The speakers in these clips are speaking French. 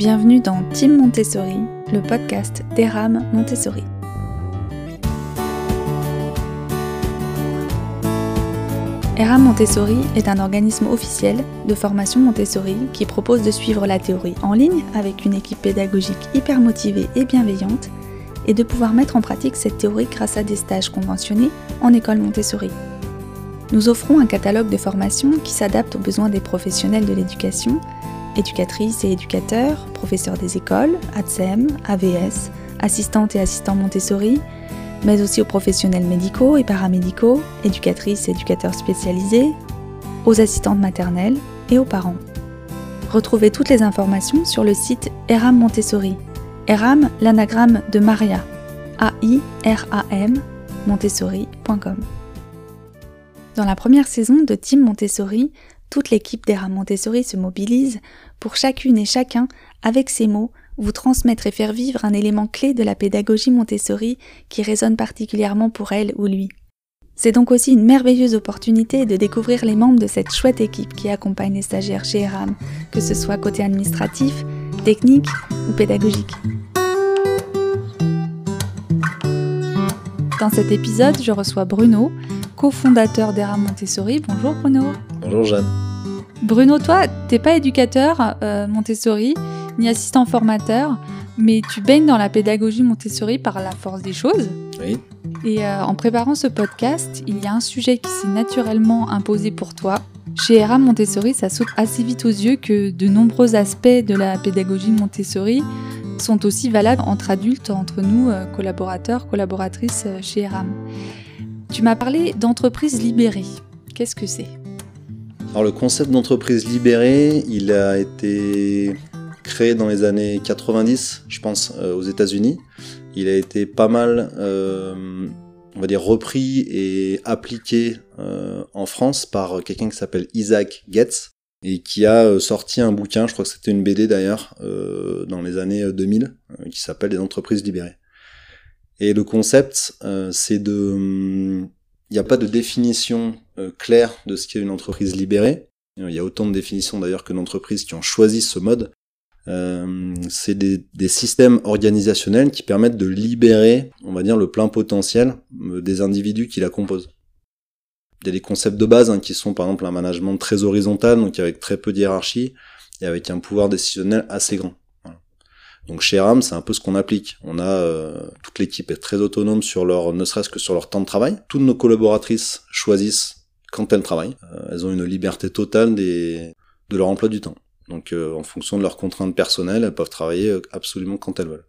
Bienvenue dans Team Montessori, le podcast d'Eram Montessori. Eram Montessori est un organisme officiel de formation Montessori qui propose de suivre la théorie en ligne avec une équipe pédagogique hyper motivée et bienveillante et de pouvoir mettre en pratique cette théorie grâce à des stages conventionnés en école Montessori. Nous offrons un catalogue de formations qui s'adapte aux besoins des professionnels de l'éducation, éducatrices et éducateurs, professeurs des écoles, ATSEM, AVS, assistantes et assistants Montessori, mais aussi aux professionnels médicaux et paramédicaux, éducatrices et éducateurs spécialisés, aux assistantes maternelles et aux parents. Retrouvez toutes les informations sur le site Eram Montessori. Eram, l'anagramme de Maria. A-I-R-A-M, montessori.com. Dans la première saison de Team Montessori, toute l'équipe d'Eram Montessori se mobilise pour chacune et chacun, avec ses mots, vous transmettre et faire vivre un élément clé de la pédagogie Montessori qui résonne particulièrement pour elle ou lui. C'est donc aussi une merveilleuse opportunité de découvrir les membres de cette chouette équipe qui accompagne les stagiaires chez ERAM, que ce soit côté administratif, technique ou pédagogique. Dans cet épisode, je reçois Bruno, cofondateur d'ERAM Montessori. Bonjour Bruno. Bonjour Jeanne. Bruno, toi, t'es pas éducateur euh, Montessori, ni assistant formateur, mais tu baignes dans la pédagogie Montessori par la force des choses. Oui. Et euh, en préparant ce podcast, il y a un sujet qui s'est naturellement imposé pour toi. Chez ERA Montessori, ça saute assez vite aux yeux que de nombreux aspects de la pédagogie Montessori sont aussi valables entre adultes, entre nous, euh, collaborateurs, collaboratrices chez ERAM. Tu m'as parlé d'entreprise libérée. Qu'est-ce que c'est? Alors le concept d'entreprise libérée, il a été créé dans les années 90, je pense, euh, aux États-Unis. Il a été pas mal, euh, on va dire, repris et appliqué euh, en France par quelqu'un qui s'appelle Isaac Getz et qui a sorti un bouquin, je crois que c'était une BD d'ailleurs, dans les années 2000, qui s'appelle Les entreprises libérées. Et le concept, c'est de... Il n'y a pas de définition claire de ce qu'est une entreprise libérée. Il y a autant de définitions d'ailleurs que d'entreprises qui ont choisi ce mode. Euh, c'est des, systèmes organisationnels qui permettent de libérer, on va dire, le plein potentiel euh, des individus qui la composent. Des concepts de base hein, qui sont par exemple un management très horizontal, donc avec très peu de et avec un pouvoir décisionnel assez grand. Donc chez RAM, c'est un peu ce qu'on applique. On a euh, toute l'équipe est très autonome sur leur, ne serait-ce que sur leur temps de travail. Toutes nos collaboratrices choisissent quand elles travaillent. elles ont une liberté totale des, de leur emploi du temps. Donc euh, en fonction de leurs contraintes personnelles, elles peuvent travailler euh, absolument quand elles veulent.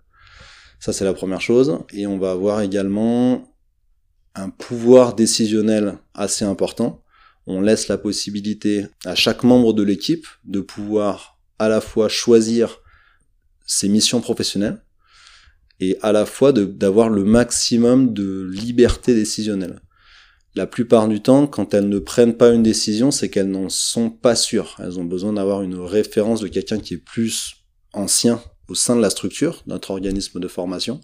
Ça c'est la première chose. Et on va avoir également un pouvoir décisionnel assez important. On laisse la possibilité à chaque membre de l'équipe de pouvoir à la fois choisir ses missions professionnelles et à la fois d'avoir le maximum de liberté décisionnelle la plupart du temps, quand elles ne prennent pas une décision, c'est qu'elles n'en sont pas sûres. Elles ont besoin d'avoir une référence de quelqu'un qui est plus ancien au sein de la structure, notre organisme de formation.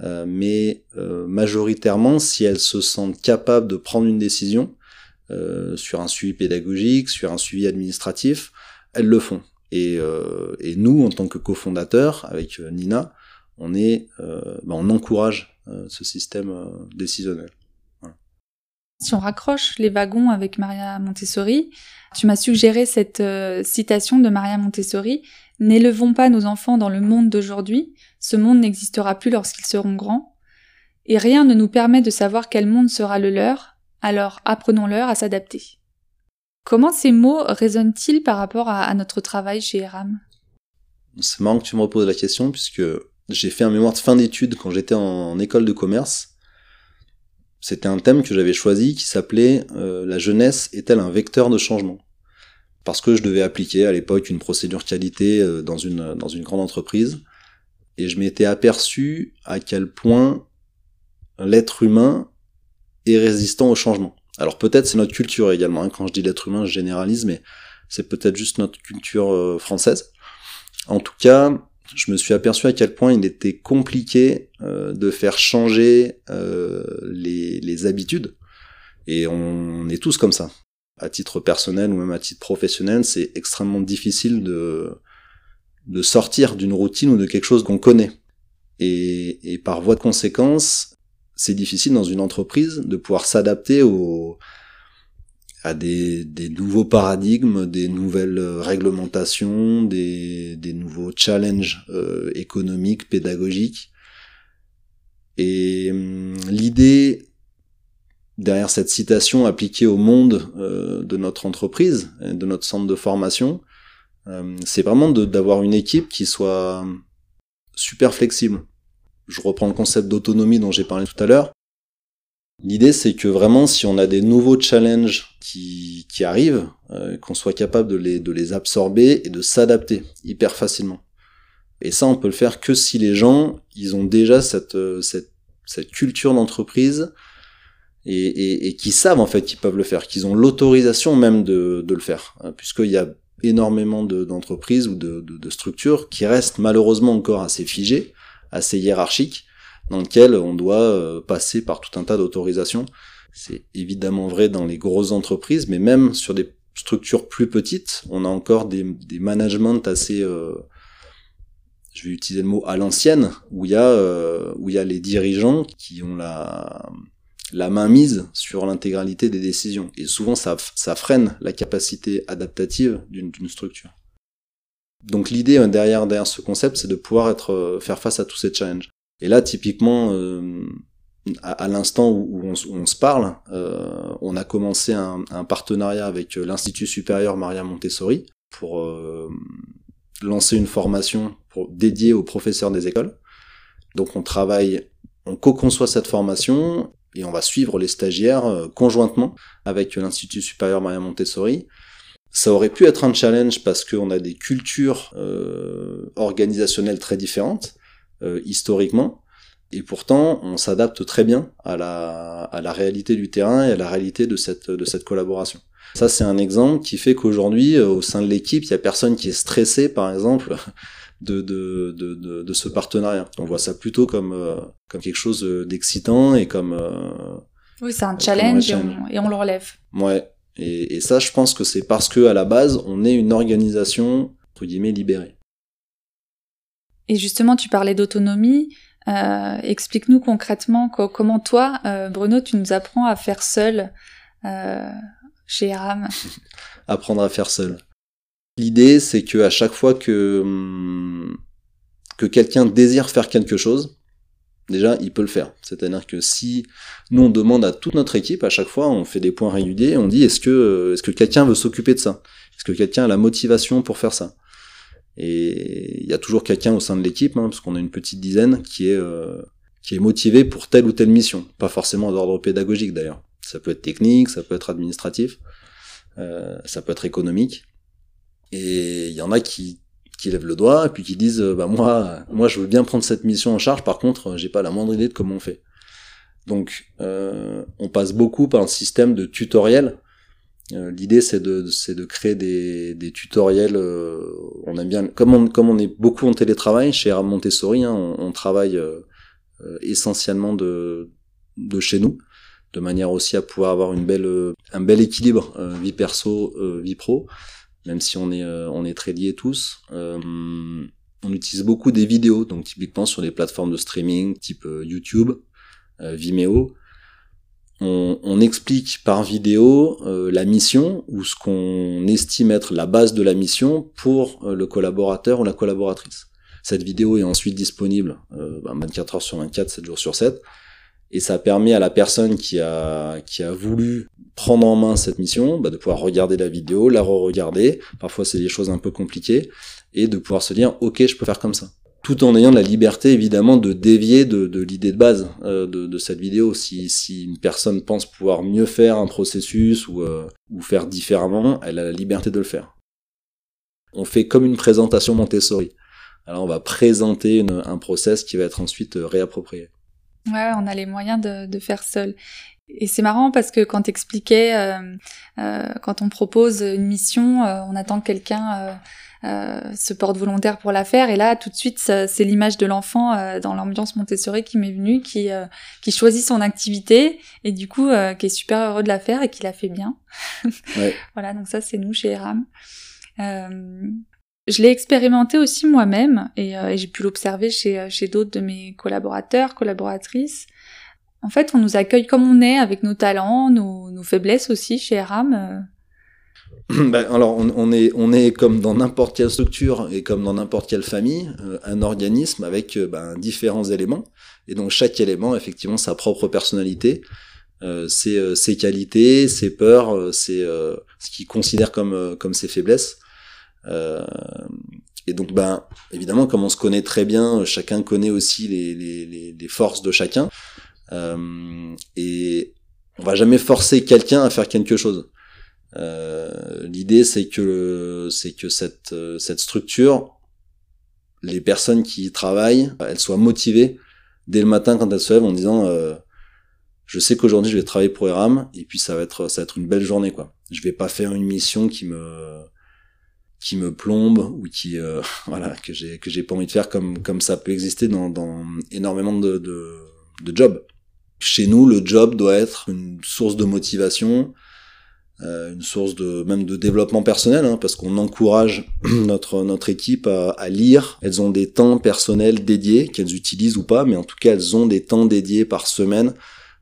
Euh, mais euh, majoritairement, si elles se sentent capables de prendre une décision euh, sur un suivi pédagogique, sur un suivi administratif, elles le font. Et, et nous, en tant que cofondateurs, avec Nina, on est, ben, on encourage ce système décisionnel. Si on raccroche les wagons avec Maria Montessori, tu m'as suggéré cette euh, citation de Maria Montessori N'élevons pas nos enfants dans le monde d'aujourd'hui, ce monde n'existera plus lorsqu'ils seront grands, et rien ne nous permet de savoir quel monde sera le leur, alors apprenons-leur à s'adapter. Comment ces mots résonnent-ils par rapport à, notre travail chez ERAM? C'est marrant que tu me reposes la question, puisque j'ai fait un mémoire de fin d'études quand j'étais en école de commerce, c'était un thème que j'avais choisi qui s'appelait euh, La jeunesse est-elle un vecteur de changement? Parce que je devais appliquer à l'époque une procédure qualité euh, dans, une, dans une grande entreprise. Et je m'étais aperçu à quel point l'être humain est résistant au changement. Alors peut-être c'est notre culture également. Hein. Quand je dis l'être humain, je généralise, mais c'est peut-être juste notre culture euh, française. En tout cas, je me suis aperçu à quel point il était compliqué euh, de faire changer euh, les, habitudes. Et on est tous comme ça. À titre personnel ou même à titre professionnel, c'est extrêmement difficile de de sortir d'une routine ou de quelque chose qu'on connaît. Et, par voie de conséquence, c'est difficile dans une entreprise de pouvoir s'adapter à des, des, nouveaux paradigmes, des nouvelles réglementations, des, des nouveaux challenges euh, économiques, pédagogiques. Et hum, l'idée derrière cette citation appliquée au monde euh, de notre entreprise, de notre centre de formation, euh, c'est vraiment d'avoir une équipe qui soit super flexible. Je reprends le concept d'autonomie dont j'ai parlé tout à l'heure. L'idée, c'est que vraiment, si on a des nouveaux challenges qui, arrivent, euh, qu'on soit capable de les, absorber et de s'adapter hyper facilement. Et ça, on peut le faire que si les gens, ils ont déjà cette, cette culture d'entreprise et, et, qui savent en fait qu'ils peuvent le faire, qu'ils ont l'autorisation même de, le faire, hein, puisqu'il y a énormément d'entreprises ou de, structures qui restent malheureusement encore assez figées, assez hiérarchiques, dans lesquelles on doit euh, passer par tout un tas d'autorisations. C'est évidemment vrai dans les grosses entreprises, mais même sur des structures plus petites, on a encore des, des managements assez, euh, je vais utiliser le mot à l'ancienne, où il y a euh, où il y a les dirigeants qui ont la la main mise sur l'intégralité des décisions. Et souvent, ça, ça freine la capacité adaptative d'une structure. Donc l'idée euh, derrière, ce concept, c'est de pouvoir être, euh, faire face à tous ces challenges. Et là, typiquement, euh, à, l'instant où, on, se parle, on a commencé un, partenariat avec l'Institut supérieur Maria Montessori pour lancer une formation dédiée aux professeurs des écoles. Donc on travaille, on co-conçoit cette formation et on va suivre les stagiaires conjointement avec l'Institut supérieur Maria Montessori. Ça aurait pu être un challenge parce qu'on a des cultures euh, organisationnelles très différentes euh, historiquement, et pourtant on s'adapte très bien à la, à la réalité du terrain et à la réalité de cette, de cette collaboration. Ça c'est un exemple qui fait qu'aujourd'hui au sein de l'équipe il y a personne qui est stressé par exemple de, de, de, de, ce partenariat. On voit ça plutôt comme, euh, comme quelque chose d'excitant et comme... Euh, oui, c'est un challenge, Et, on, le relève. Ouais. Et, et ça, je pense que c'est parce que à la base, on est une organisation, entre guillemets, libérée. Et justement, tu parlais d'autonomie. Euh, Explique-nous concrètement comment toi, euh, Bruno, tu nous apprends à faire seul euh, chez RAM. Apprendre à faire seul. L'idée, c'est que à chaque fois que, hum, que quelqu'un désire faire quelque chose, déjà, il peut le faire. C'est-à-dire que si nous, on demande à toute notre équipe, à chaque fois, on fait des points réguliers, on dit, est-ce que, que quelqu'un veut s'occuper de ça? Est-ce que quelqu'un a la motivation pour faire ça? Et il y a toujours quelqu'un au sein de l'équipe, hein, parce qu'on a une petite dizaine, qui est, euh, motivé pour telle ou telle mission. Pas forcément d'ordre pédagogique d'ailleurs. Ça peut être technique, ça peut être administratif, euh, ça peut être économique. Et il y en a qui, qui lèvent le doigt et puis qui disent bah moi moi je veux bien prendre cette mission en charge. Par contre j'ai pas la moindre idée de comment on fait. Donc euh, on passe beaucoup par un système de tutoriel. Euh, l'idée c'est de c'est de créer des, des tutoriels euh, on aime bien comme on comme on est beaucoup en télétravail chez Montessori hein, on, on, travaille euh, euh, essentiellement de de chez nous de manière aussi à pouvoir avoir une belle un bel équilibre vie perso vie pro même si on est, euh, on est très liés tous. Euh, on utilise beaucoup des vidéos, donc typiquement sur des plateformes de streaming type euh, YouTube, Vimeo. On, explique par vidéo la mission ou ce qu'on estime être la base de la mission pour le collaborateur ou la collaboratrice. Cette vidéo est ensuite disponible 24 bah, heures sur 24, 7 jours sur 7 et ça permet à la personne qui a qui a voulu prendre en main cette mission bah, de pouvoir regarder la vidéo, la re-regarder. Parfois c'est des choses un peu compliquées et de pouvoir se dire ok je peux faire comme ça. Tout en ayant la liberté évidemment de dévier de, l'idée de base euh, de, cette vidéo. Si, si une personne pense pouvoir mieux faire un processus ou, euh, ou faire différemment, elle a la liberté de le faire. On fait comme une présentation Montessori. Alors on va présenter un process qui va être ensuite euh, réapproprié. Ouais, on a les moyens de, de faire seul. Et c'est marrant parce que quand t'expliquais, euh, euh, quand on propose une mission, euh, on attend que quelqu'un euh, se porte volontaire pour la faire. Et là, tout de suite, c'est l'image de l'enfant dans l'ambiance Montessori qui m'est venue, qui, qui choisit son activité et du coup, qui est super heureux de la faire et qui la fait bien. Ouais. voilà, donc ça, c'est nous chez ERAM. Je l'ai expérimenté aussi moi-même et, euh, j'ai pu l'observer chez, euh, chez d'autres de mes collaborateurs, collaboratrices. En fait, on nous accueille comme on est, avec nos talents, nos, faiblesses aussi chez RAM. Ben, alors, on, est, on est comme dans n'importe quelle structure et comme dans n'importe quelle famille, un organisme avec ben, différents éléments. Et donc, chaque élément, effectivement, sa propre personnalité, euh, ses, qualités, ses peurs, ce qu'il considère comme ses faiblesses. Euh, et donc, ben, évidemment, comme on se connaît très bien, chacun connaît aussi les, les, les forces de chacun. Euh, et on va jamais forcer quelqu'un à faire quelque chose. Euh, L'idée, c'est que c'est que cette cette structure, les personnes qui y travaillent, elles soient motivées dès le matin quand elles se lèvent en disant euh, je sais qu'aujourd'hui je vais travailler pour ERAM et puis ça va être ça va être une belle journée quoi. Je vais pas faire une mission qui me qui me plombe ou qui euh, voilà que j'ai que j'ai pas envie de faire comme comme ça peut exister dans, dans énormément de, de, de jobs. Chez nous, le job doit être une source de motivation, euh, une source de même de développement personnel, hein, parce qu'on encourage notre notre équipe à, à, lire. Elles ont des temps personnels dédiés qu'elles utilisent ou pas, mais en tout cas elles ont des temps dédiés par semaine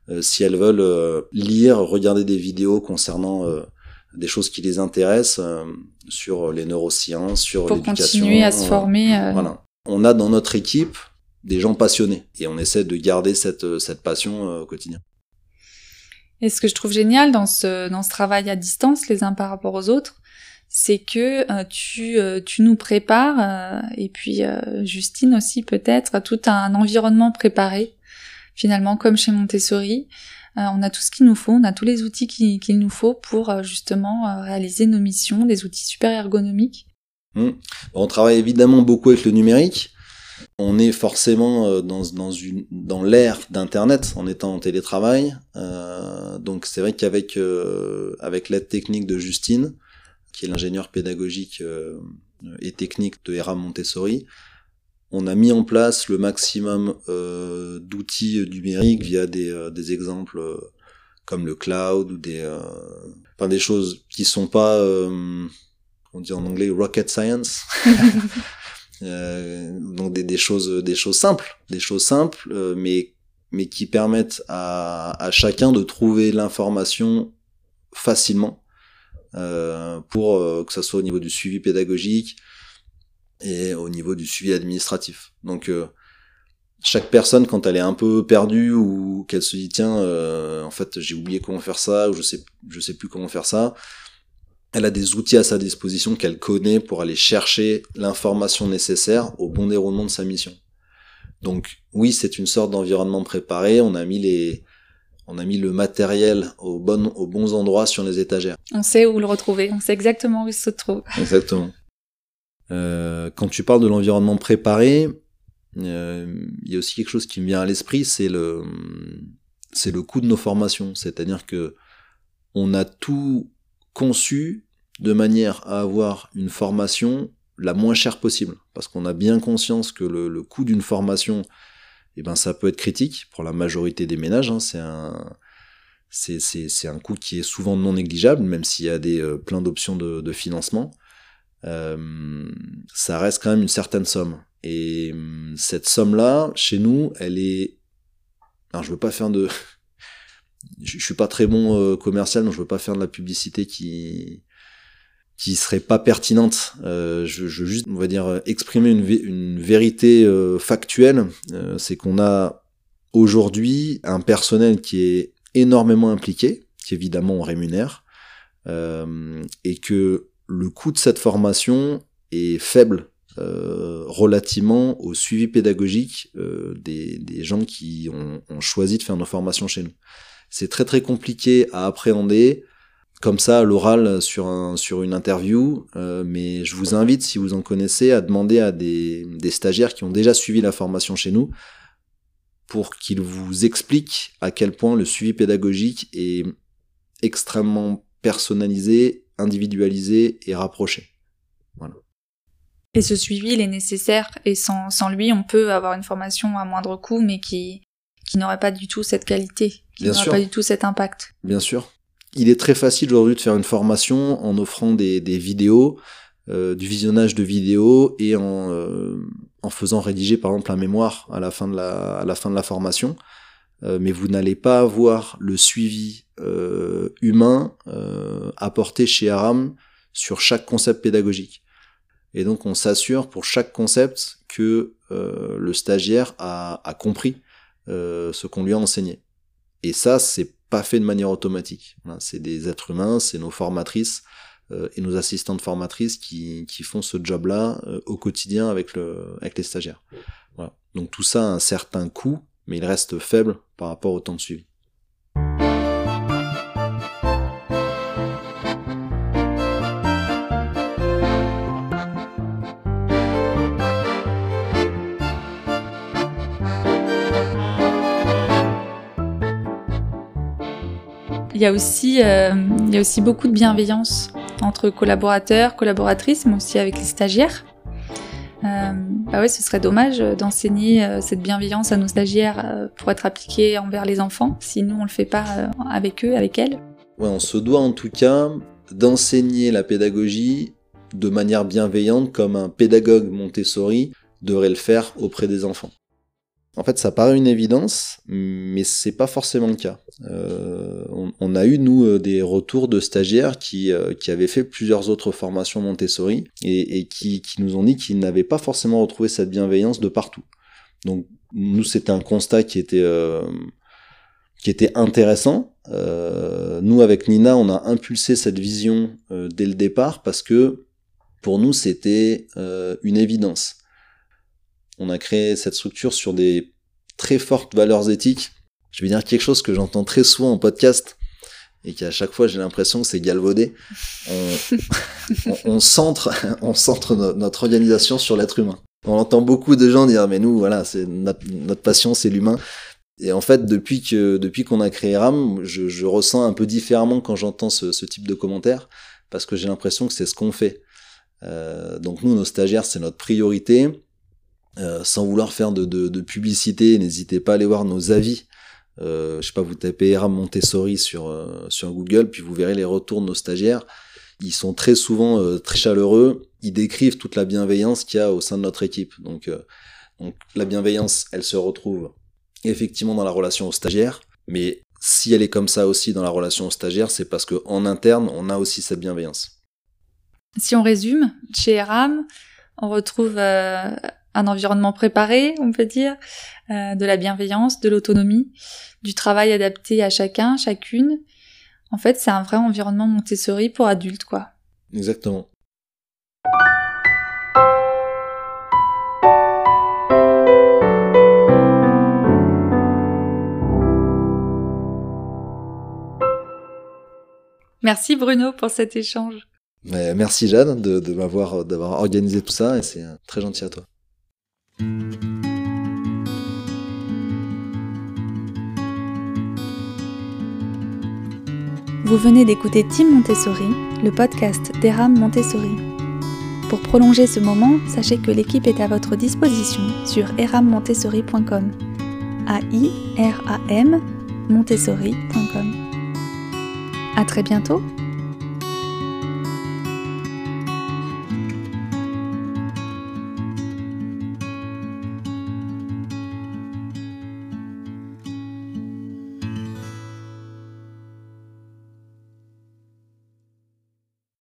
euh, si elles veulent euh, lire, regarder des vidéos concernant euh, des choses qui les intéressent euh, sur les neurosciences, sur l'éducation. Pour continuer à se former. Euh... Voilà. On a dans notre équipe des gens passionnés et on essaie de garder cette, cette passion euh, au quotidien. Et ce que je trouve génial dans ce, dans ce travail à distance, les uns par rapport aux autres, c'est que euh, tu, euh, tu nous prépares, et puis Justine aussi peut-être, tout un environnement préparé, finalement comme chez Montessori, euh, on a tout ce qu'il nous faut, on a tous les outils qu'il nous faut pour euh, justement euh, réaliser nos missions, des outils super ergonomiques. Mmh. On travaille évidemment beaucoup avec le numérique. On est forcément dans, dans, l'ère d'Internet en étant en télétravail. Donc c'est vrai qu'avec avec l'aide technique de Justine, qui est l'ingénieur pédagogique et technique de ERA Montessori, on a mis en place le maximum euh, d'outils numériques via des, euh, des exemples euh, comme le cloud ou des, euh, enfin des choses qui sont pas, euh, on dit en anglais rocket science, donc des, des, choses, des choses simples, des choses simples, mais mais qui permettent à, à chacun de trouver l'information facilement pour que ça soit au niveau du suivi pédagogique, et au niveau du suivi administratif. Donc euh, chaque personne quand elle est un peu perdue ou qu'elle se dit tiens euh, en fait j'ai oublié comment faire ça ou je sais je sais plus comment faire ça, elle a des outils à sa disposition qu'elle connaît pour aller chercher l'information nécessaire au bon déroulement de sa mission. Donc oui, c'est une sorte d'environnement préparé, on a mis les on a mis le matériel au bon, aux bons endroits sur les étagères. On sait où le retrouver, on sait exactement où il se trouve. Exactement. Euh, quand tu parles de l'environnement préparé, euh, il y a aussi quelque chose qui me vient à l'esprit, c'est le c'est le coût de nos formations, c'est-à-dire que on a tout conçu de manière à avoir une formation la moins chère possible, parce qu'on a bien conscience que le, coût d'une formation, eh ben ça peut être critique pour la majorité des ménages. Hein, c'est un c'est, un coût qui est souvent non négligeable, même s'il y a des euh, plein d'options de financement. Euh, ça reste quand même une certaine somme. Et euh, cette somme-là, chez nous, elle est... Alors je veux pas faire de... je, suis pas très bon euh, commercial, donc je veux pas faire de la publicité qui qui serait pas pertinente. Euh, je, je, juste, on va dire, exprimer une, une vérité factuelle. C'est qu'on a aujourd'hui un personnel qui est énormément impliqué, qui évidemment on rémunère, et que le coût de cette formation est faible euh, relativement au suivi pédagogique euh, des, gens qui ont, choisi de faire nos formations chez nous. C'est très très compliqué à appréhender comme ça à l'oral sur, sur une interview, euh, mais je vous invite, si vous en connaissez, à demander à des stagiaires qui ont déjà suivi la formation chez nous pour qu'ils vous expliquent à quel point le suivi pédagogique est extrêmement personnalisé individualisé et rapproché. Voilà. Et ce suivi, il est nécessaire et sans, sans lui, on peut avoir une formation à moindre coût, mais qui, qui n'aurait pas du tout cette qualité, qui n'aurait pas du tout cet impact. Bien sûr. Il est très facile aujourd'hui de faire une formation en offrant des, des vidéos, du visionnage de vidéos et en, en faisant rédiger par exemple un mémoire à la fin de la, à la, fin de la formation. Mais vous n'allez pas avoir le suivi humain apporté chez Aram sur chaque concept pédagogique. Et donc on s'assure pour chaque concept que euh, le stagiaire a, compris euh, ce qu'on lui a enseigné. Et ça, c'est pas fait de manière automatique. c'est des êtres humains, c'est nos formatrices euh, et nos assistantes formatrices qui, qui font ce job-là euh, au quotidien avec, le, avec les stagiaires. Donc tout ça a un certain coût, mais il reste faible par rapport au temps de suivi. il y a aussi, euh, il y a aussi beaucoup de bienveillance entre collaborateurs, collaboratrices, mais aussi avec les stagiaires. Euh, bah ouais, ce serait dommage d'enseigner euh, cette bienveillance à nos stagiaires euh, pour être appliquée envers les enfants si nous on le fait pas avec eux, avec elles. Ouais, on se doit en tout cas d'enseigner la pédagogie de manière bienveillante comme un pédagogue Montessori devrait le faire auprès des enfants. En fait, ça paraît une évidence, mais c'est pas forcément le cas. Euh, on, a eu nous euh, des retours de stagiaires qui, euh, qui avaient fait plusieurs autres formations Montessori et, qui, nous ont dit qu'ils n'avaient pas forcément retrouvé cette bienveillance de partout. Donc nous, c'était un constat qui était qui était intéressant. nous, avec Nina, on a impulsé cette vision dès le départ parce que pour nous, c'était une évidence on a créé cette structure sur des très fortes valeurs éthiques. Je vais dire quelque chose que j'entends très souvent en podcast et qui à chaque fois j'ai l'impression que c'est galvaudé. On, centre, on centre notre organisation sur l'être humain. On entend beaucoup de gens dire mais nous voilà c'est notre, passion c'est l'humain. Et en fait depuis que depuis qu'on a créé RAM, je, ressens un peu différemment quand j'entends ce, type de commentaires parce que j'ai l'impression que c'est ce qu'on fait. Euh, donc nous nos stagiaires c'est notre priorité euh, sans vouloir faire de, de, publicité, n'hésitez pas à aller voir nos avis. Euh, je sais pas, vous tapez Eram Montessori sur, euh, sur Google, puis vous verrez les retours de nos stagiaires. Ils sont très souvent euh, très chaleureux. Ils décrivent toute la bienveillance qu'il y a au sein de notre équipe. Donc, donc la bienveillance, elle se retrouve effectivement dans la relation aux stagiaires, mais si elle est comme ça aussi dans la relation aux stagiaires, c'est parce que en interne, on a aussi cette bienveillance. Si on résume, chez Eram, on retrouve un environnement préparé, on peut dire, euh, de la bienveillance, de l'autonomie, du travail adapté à chacun, chacune. En fait, c'est un vrai environnement Montessori pour adultes, quoi. Exactement. Merci Bruno pour cet échange. merci Jeanne de m'avoir d'avoir organisé tout ça et c'est très gentil à toi. Vous venez d'écouter Team Montessori, le podcast d'Eram Montessori. Pour prolonger ce moment, sachez que l'équipe est à votre disposition sur erammontessori.com. A-I-R-A-M Montessori.com. À très bientôt